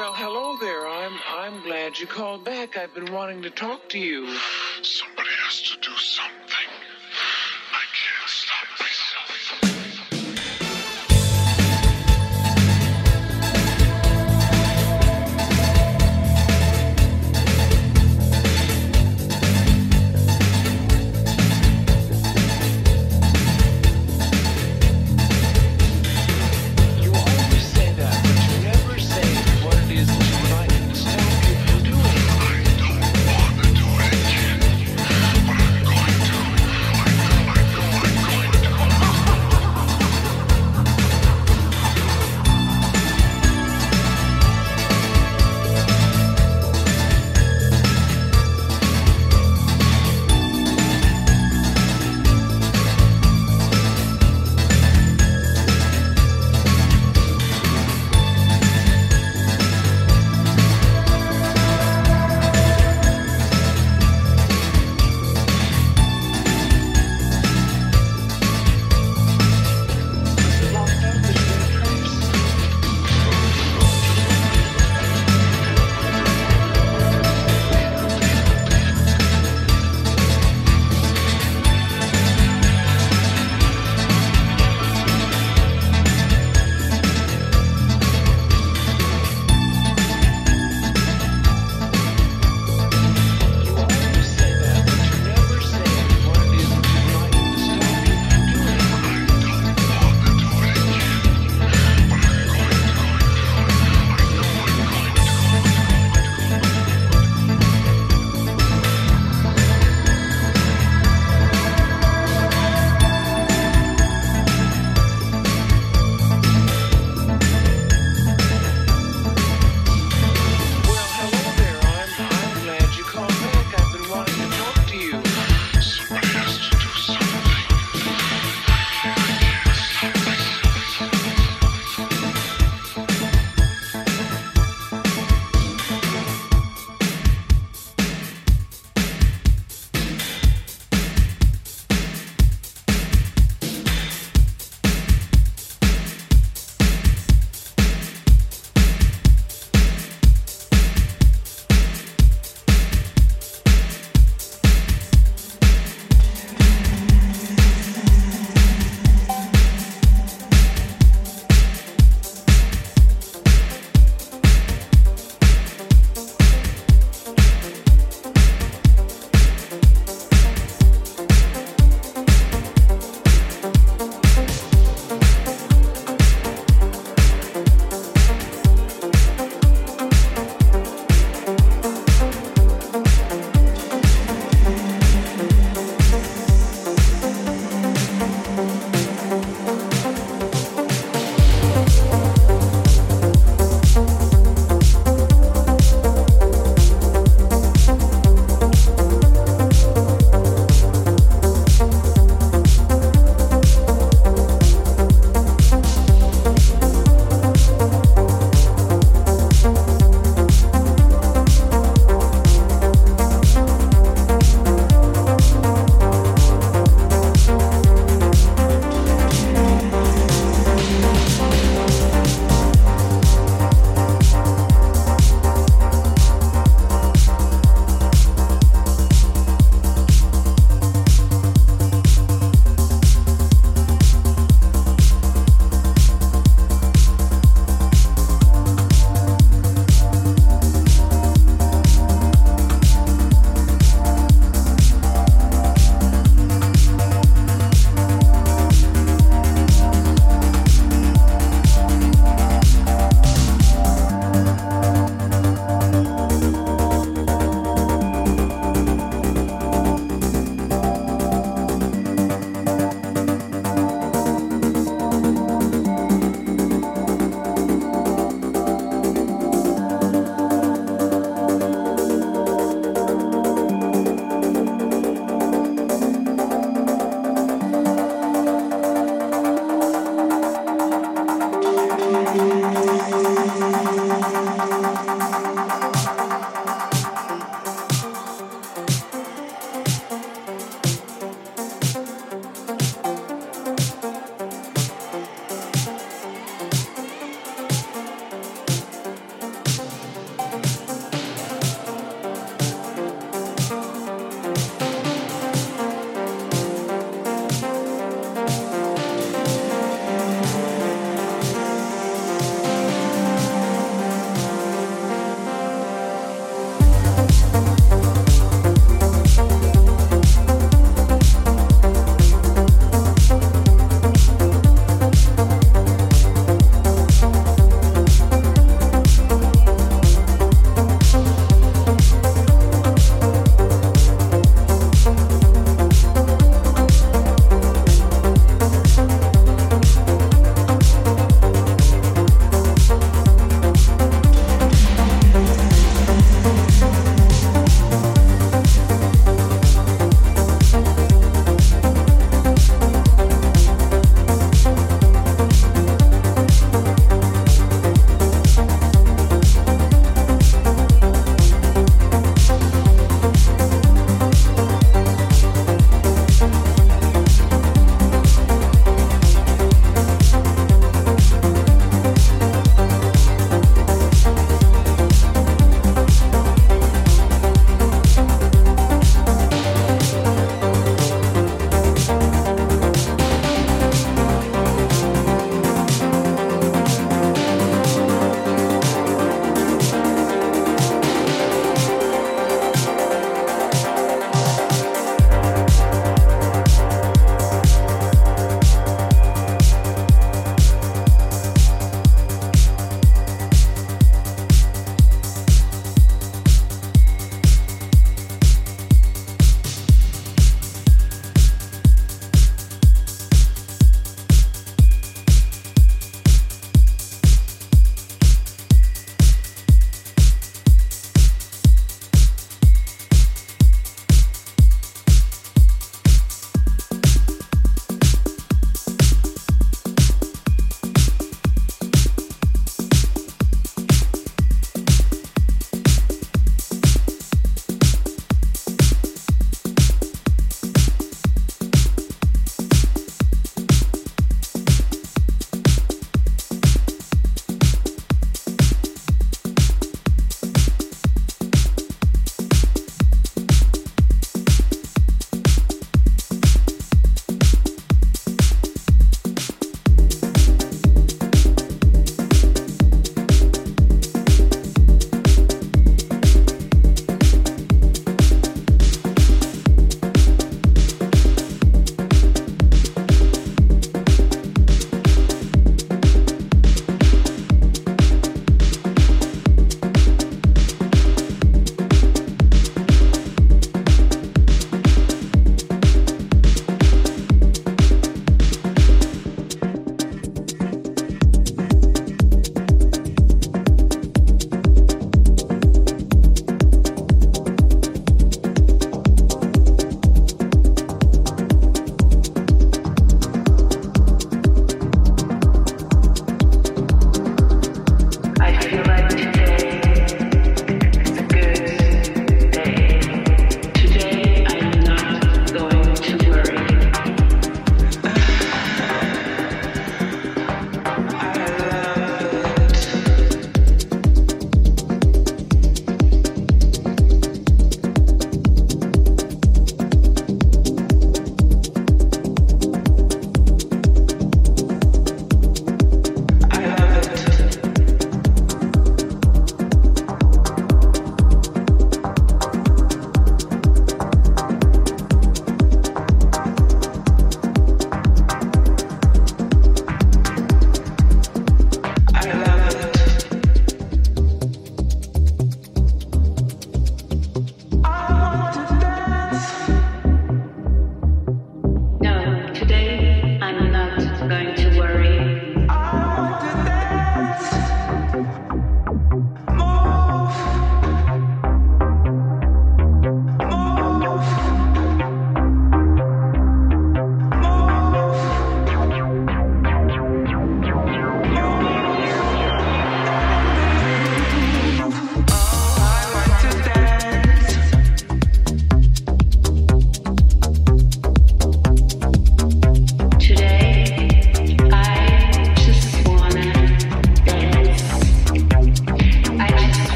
Well, hello there. I'm I'm glad you called back. I've been wanting to talk to you. Somebody has to do something.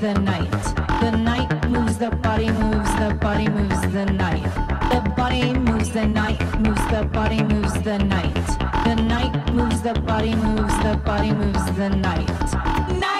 The night. The night moves the body, moves the body moves the night. The body moves the night, moves the body moves the night. The night moves the body, moves the body moves the night. Night